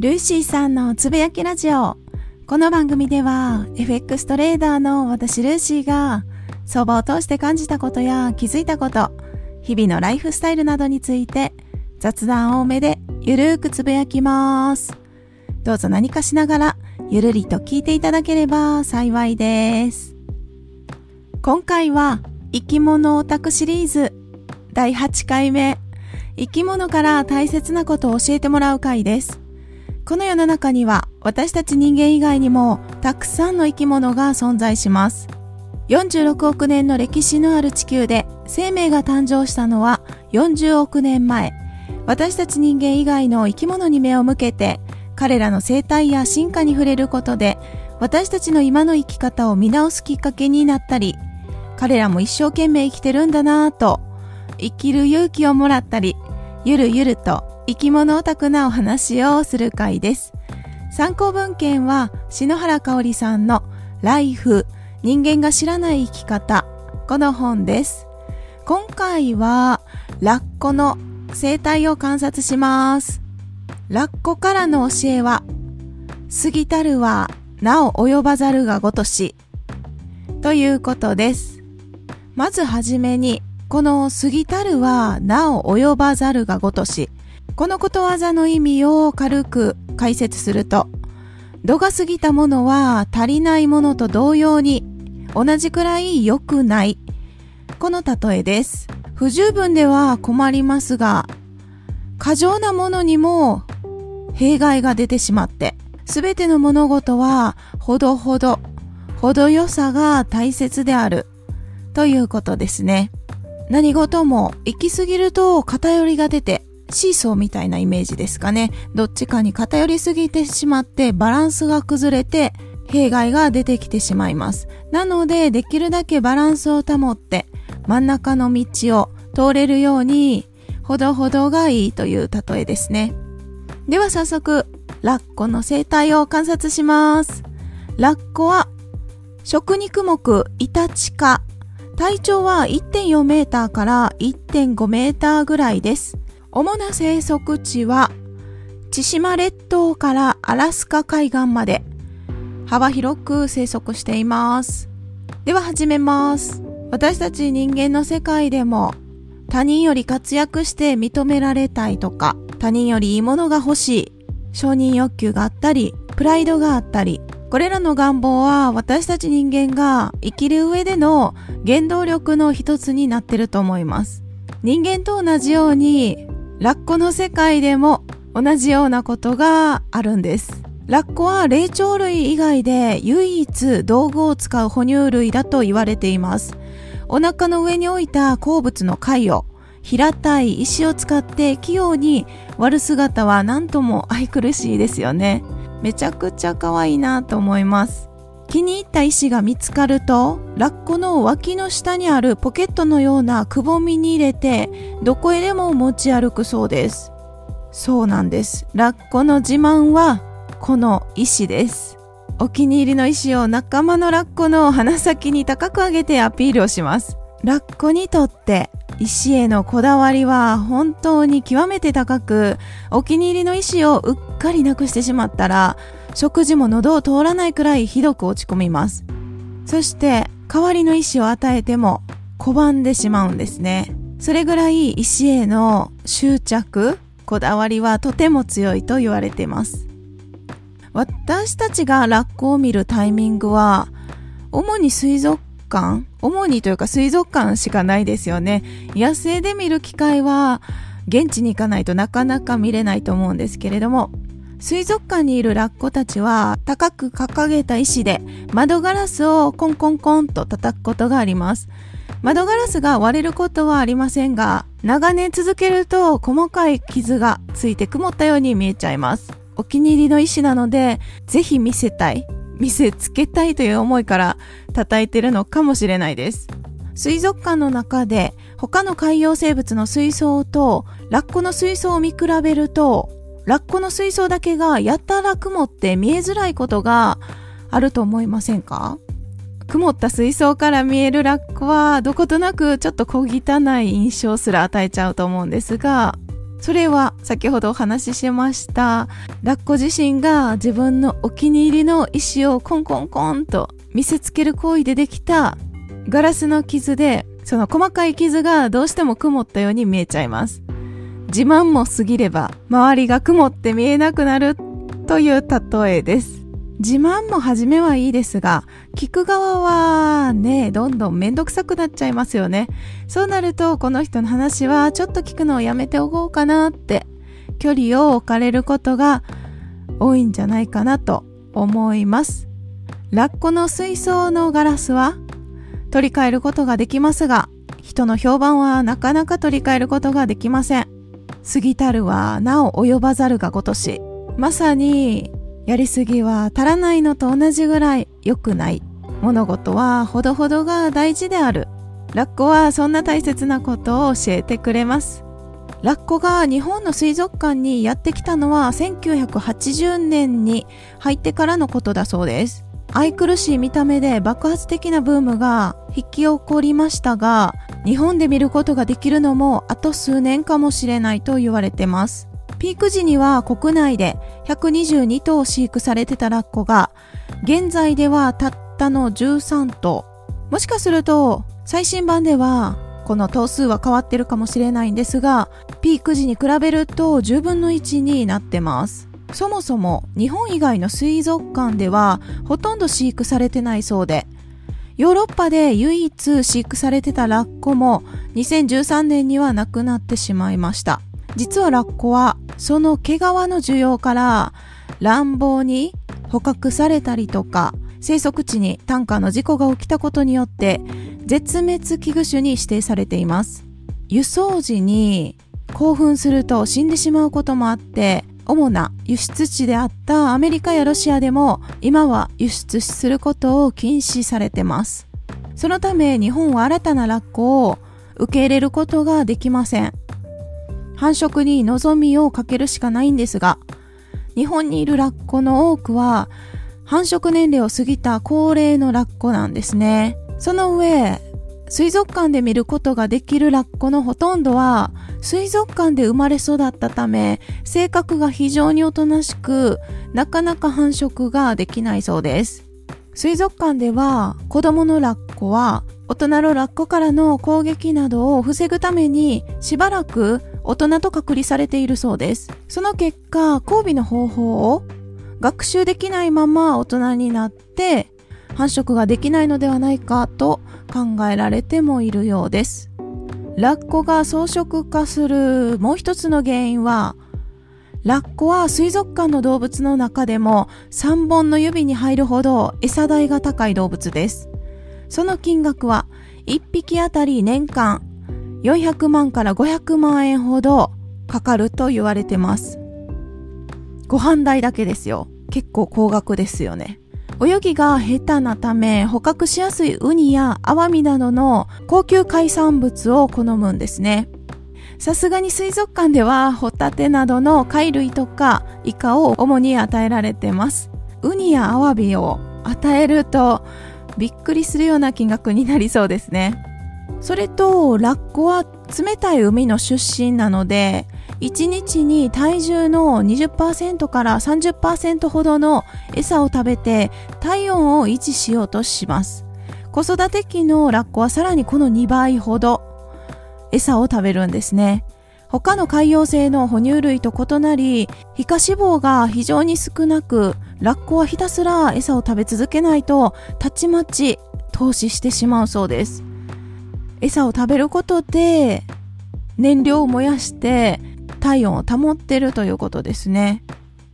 ルーシーさんのつぶやきラジオ。この番組では FX トレーダーの私ルーシーが相場を通して感じたことや気づいたこと、日々のライフスタイルなどについて雑談多めでゆるーくつぶやきます。どうぞ何かしながらゆるりと聞いていただければ幸いです。今回は生き物オタクシリーズ第8回目生き物から大切なことを教えてもらう回です。この世の中には私たち人間以外にもたくさんの生き物が存在します。46億年の歴史のある地球で生命が誕生したのは40億年前。私たち人間以外の生き物に目を向けて彼らの生態や進化に触れることで私たちの今の生き方を見直すきっかけになったり彼らも一生懸命生きてるんだなぁと生きる勇気をもらったりゆるゆると生き物オタクなお話をする回です。参考文献は篠原香織さんのライフ人間が知らない生き方この本です。今回はラッコの生態を観察します。ラッコからの教えは過ぎたるはなお及ばざるがごとしということです。まずはじめにこの過ぎたるはなお及ばざるがごとし。このことわざの意味を軽く解説すると、度が過ぎたものは足りないものと同様に同じくらい良くない。この例えです。不十分では困りますが、過剰なものにも弊害が出てしまって、すべての物事はほどほど、程よさが大切であるということですね。何事も行き過ぎると偏りが出て、シーソーみたいなイメージですかね。どっちかに偏りすぎてしまってバランスが崩れて弊害が出てきてしまいます。なのでできるだけバランスを保って真ん中の道を通れるようにほどほどがいいという例えですね。では早速、ラッコの生態を観察します。ラッコは食肉目イタチ科体長は1.4メーターから1.5メーターぐらいです。主な生息地は、千島列島からアラスカ海岸まで幅広く生息しています。では始めます。私たち人間の世界でも他人より活躍して認められたいとか、他人よりいいものが欲しい、承認欲求があったり、プライドがあったり、これらの願望は私たち人間が生きる上での原動力の一つになってると思います。人間と同じようにラッコの世界でも同じようなことがあるんです。ラッコは霊長類以外で唯一道具を使う哺乳類だと言われています。お腹の上に置いた好物の貝を平たい石を使って器用に割る姿は何とも愛くるしいですよね。めちゃくちゃ可愛いなと思います。気に入った石が見つかると、ラッコの脇の下にあるポケットのようなくぼみに入れて、どこへでも持ち歩くそうです。そうなんです。ラッコの自慢は、この石です。お気に入りの石を仲間のラッコの鼻先に高く上げてアピールをします。ラッコにとって石へのこだわりは本当に極めて高く、お気に入りの石をうっかりなくしてしまったら、食事も喉を通らないくらいひどく落ち込みます。そして、代わりの石を与えても拒んでしまうんですね。それぐらい石への執着、こだわりはとても強いと言われています。私たちがラッコを見るタイミングは、主に水族館主にというか水族館しかないですよね。野生で見る機会は現地に行かないとなかなか見れないと思うんですけれども、水族館にいるラッコたちは高く掲げた石で窓ガラスをコンコンコンと叩くことがあります。窓ガラスが割れることはありませんが、長年続けると細かい傷がついて曇ったように見えちゃいます。お気に入りの石なので、ぜひ見せたい。見せつけたいという思いから叩いてるのかもしれないです。水族館の中で他の海洋生物の水槽とラッコの水槽を見比べるとラッコの水槽だけがやたら曇って見えづらいことがあると思いませんか？曇った水槽から見えるラッコはどことなくちょっと小汚い印象すら与えちゃうと思うんですがそれは先ほどお話ししましたラッコ自身が自分のお気に入りの石をコンコンコンと見せつける行為でできたガラスの傷でその細かい傷がどうしても曇ったように見えちゃいます。自慢も過ぎれば周りが曇って見えなくなるという例えです自慢も初めはいいですが、聞く側はね、どんどんめんどくさくなっちゃいますよね。そうなると、この人の話はちょっと聞くのをやめておこうかなって、距離を置かれることが多いんじゃないかなと思います。ラッコの水槽のガラスは取り替えることができますが、人の評判はなかなか取り替えることができません。過ぎたるはなお及ばざるがごとし。まさにやりすぎは足らないのと同じぐらい良くない。物事はほどほどが大事である。ラッコはそんな大切なことを教えてくれます。ラッコが日本の水族館にやってきたのは1980年に入ってからのことだそうです。愛くるしい見た目で爆発的なブームが引き起こりましたが、日本で見ることができるのもあと数年かもしれないと言われてます。ピーク時には国内で122頭飼育されてたラッコが、現在ではたったの13頭。もしかすると、最新版では、この頭数は変わってるかもしれないんですが、ピーク時に比べると10分の1になってます。そもそも日本以外の水族館ではほとんど飼育されてないそうで、ヨーロッパで唯一飼育されてたラッコも2013年には亡くなってしまいました。実はラッコはその毛皮の需要から乱暴に捕獲されたりとか生息地にタンカーの事故が起きたことによって絶滅危惧種に指定されています輸送時に興奮すると死んでしまうこともあって主な輸出地であったアメリカやロシアでも今は輸出することを禁止されてますそのため日本は新たなラッコを受け入れることができません繁殖に望みをかけるしかないんですが、日本にいるラッコの多くは、繁殖年齢を過ぎた高齢のラッコなんですね。その上、水族館で見ることができるラッコのほとんどは、水族館で生まれ育ったため、性格が非常におとなしく、なかなか繁殖ができないそうです。水族館では、子供のラッコは、大人のラッコからの攻撃などを防ぐために、しばらく大人と隔離されているそうです。その結果、交尾の方法を学習できないまま大人になって繁殖ができないのではないかと考えられてもいるようです。ラッコが草食化するもう一つの原因は、ラッコは水族館の動物の中でも3本の指に入るほど餌代が高い動物です。その金額は1匹あたり年間400万から500万円ほどかかると言われてます。ご飯代だけですよ。結構高額ですよね。泳ぎが下手なため捕獲しやすいウニやアワミなどの高級海産物を好むんですね。さすがに水族館ではホタテなどの貝類とかイカを主に与えられてます。ウニやアワビを与えるとびっくりするような金額になりそうですね。それとラッコは冷たい海の出身なので1日に体重の20%から30%ほどの餌を食べて体温を維持しようとします。子育て期のラッコはさらにこの2倍ほど餌を食べるんですね。他の海洋性の哺乳類と異なり皮下脂肪が非常に少なくラッコはひたすら餌を食べ続けないとたちまち投資してしまうそうです。餌を食べることで燃料を燃やして体温を保ってるということですね。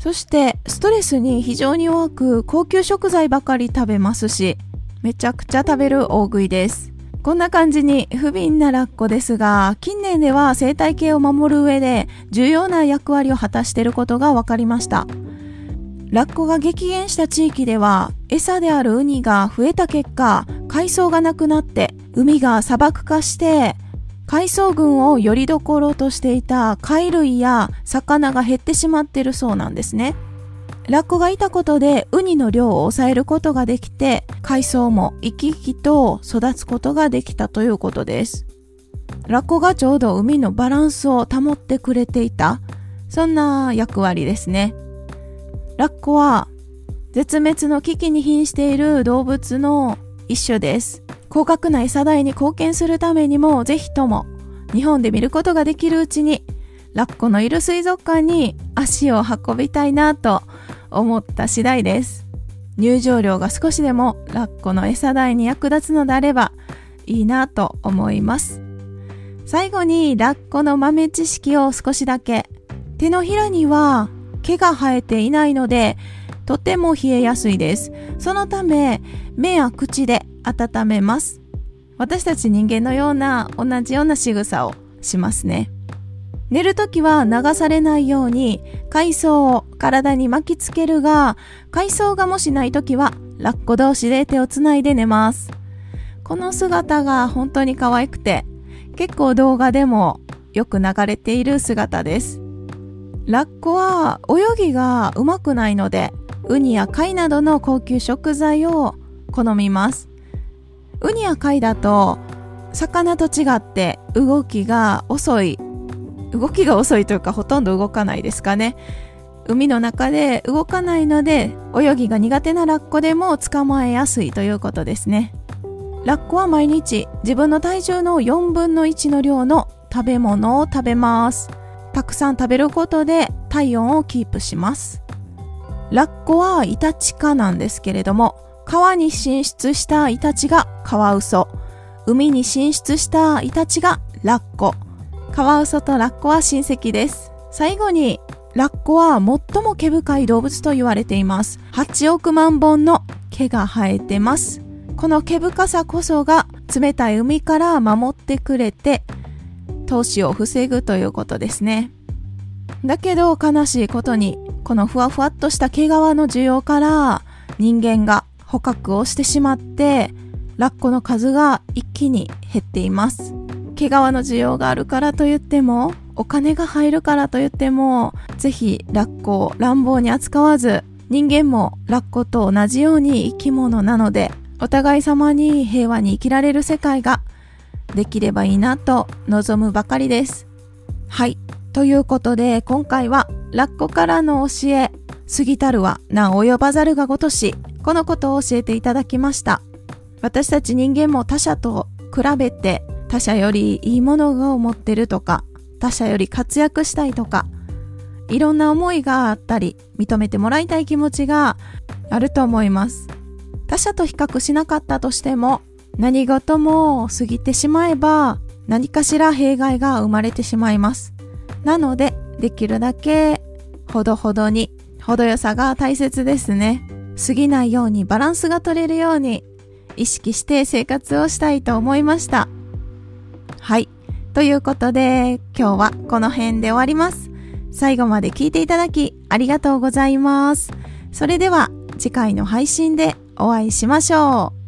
そしてストレスに非常に弱く高級食材ばかり食べますしめちゃくちゃ食べる大食いです。こんな感じに不憫なラッコですが近年では生態系を守る上で重要な役割を果たしていることが分かりました。ラッコが激減した地域では餌であるウニが増えた結果海藻がなくなって海が砂漠化して海藻群をよりどころとしていた貝類や魚が減ってしまっているそうなんですね。ラッコがいたことでウニの量を抑えることができて海藻も生き生きと育つことができたということです。ラッコがちょうど海のバランスを保ってくれていた、そんな役割ですね。ラッコは絶滅の危機に瀕している動物の一種です。高額な餌代に貢献するためにも、ぜひとも日本で見ることができるうちに、ラッコのいる水族館に足を運びたいなと思った次第です。入場料が少しでもラッコの餌代に役立つのであればいいなと思います。最後にラッコの豆知識を少しだけ。手のひらには毛が生えていないので、とても冷えやすいです。そのため、目や口で温めます。私たち人間のような同じような仕草をしますね。寝るときは流されないように海藻を体に巻きつけるが、海藻がもしないときはラッコ同士で手をつないで寝ます。この姿が本当に可愛くて、結構動画でもよく流れている姿です。ラッコは泳ぎがうまくないので、ウニや貝などの高級食材を好みます。ウニや貝だと、魚と違って動きが遅い。動きが遅いというかほとんど動かないですかね。海の中で動かないので泳ぎが苦手なラッコでも捕まえやすいということですね。ラッコは毎日自分の体重の4分の1の量の食べ物を食べます。たくさん食べることで体温をキープします。ラッコはイタチ科なんですけれども、川に進出したイタチがカワウソ、海に進出したイタチがラッコ。カワウソとラッコは親戚です。最後に、ラッコは最も毛深い動物と言われています。8億万本の毛が生えてます。この毛深さこそが冷たい海から守ってくれて、投資を防ぐということですね。だけど悲しいことに、このふわふわっとした毛皮の需要から人間が捕獲をしてしまって、ラッコの数が一気に減っています。毛皮の需要があるからと言っても、お金が入るからと言っても、ぜひラッコを乱暴に扱わず、人間もラッコと同じように生き物なので、お互い様に平和に生きられる世界ができればいいなと望むばかりです。はい。ということで、今回はラッコからの教え、過ぎたるはな及ばざるがごとし、このことを教えていただきました。私たち人間も他者と比べて他者よりいいものを持ってるとか、他者より活躍したいとか、いろんな思いがあったり、認めてもらいたい気持ちがあると思います。他者と比較しなかったとしても、何事も過ぎてしまえば、何かしら弊害が生まれてしまいます。なので、できるだけ、ほどほどに、程よさが大切ですね。過ぎないようにバランスが取れるように、意識して生活をしたいと思いました。はい。ということで、今日はこの辺で終わります。最後まで聞いていただきありがとうございます。それでは次回の配信でお会いしましょう。